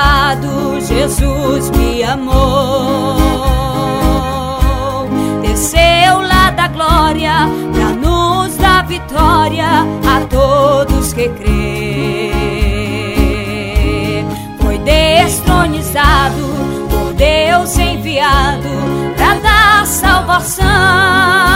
lado, Jesus me amou. Desceu lá da glória pra nos dar vitória a todos que crê. Foi destronizado por Deus enviado pra dar salvação.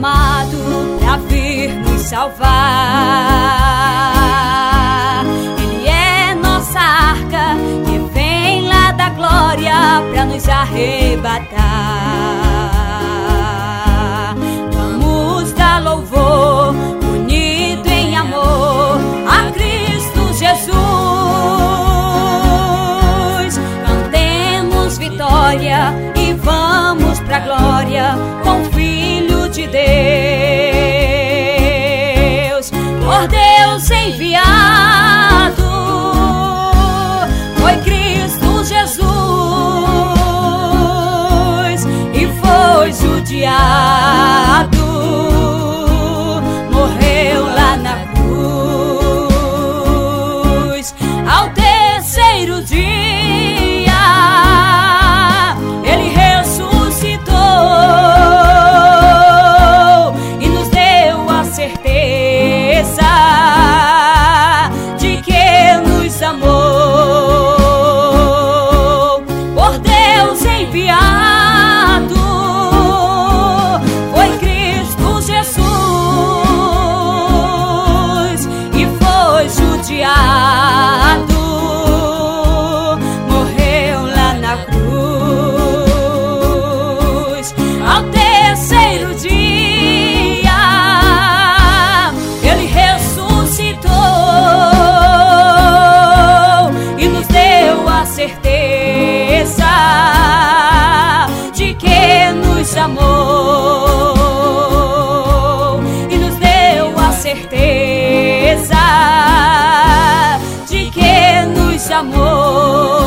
amado pra vir nos salvar. Ele é nossa arca que vem lá da glória pra nos arrebatar. Deus enviar. rodear. amor.